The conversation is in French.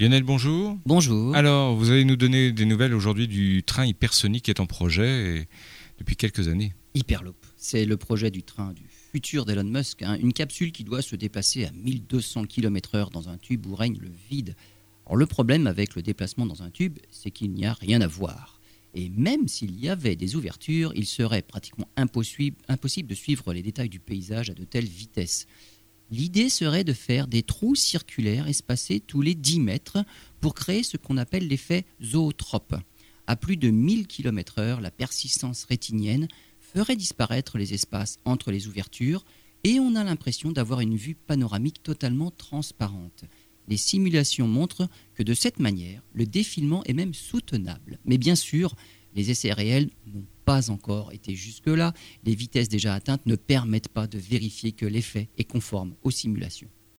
Lionel, bonjour. Bonjour. Alors, vous allez nous donner des nouvelles aujourd'hui du train hypersonique qui est en projet depuis quelques années. Hyperloop, c'est le projet du train du futur d'Elon Musk, hein. une capsule qui doit se déplacer à 1200 km/h dans un tube où règne le vide. Alors, le problème avec le déplacement dans un tube, c'est qu'il n'y a rien à voir. Et même s'il y avait des ouvertures, il serait pratiquement impossible, impossible de suivre les détails du paysage à de telles vitesses. L'idée serait de faire des trous circulaires espacés tous les 10 mètres pour créer ce qu'on appelle l'effet zootrope. À plus de 1000 km/h, la persistance rétinienne ferait disparaître les espaces entre les ouvertures et on a l'impression d'avoir une vue panoramique totalement transparente. Les simulations montrent que de cette manière, le défilement est même soutenable. Mais bien sûr, les essais réels n'ont encore été jusque-là. Les vitesses déjà atteintes ne permettent pas de vérifier que l'effet est conforme aux simulations.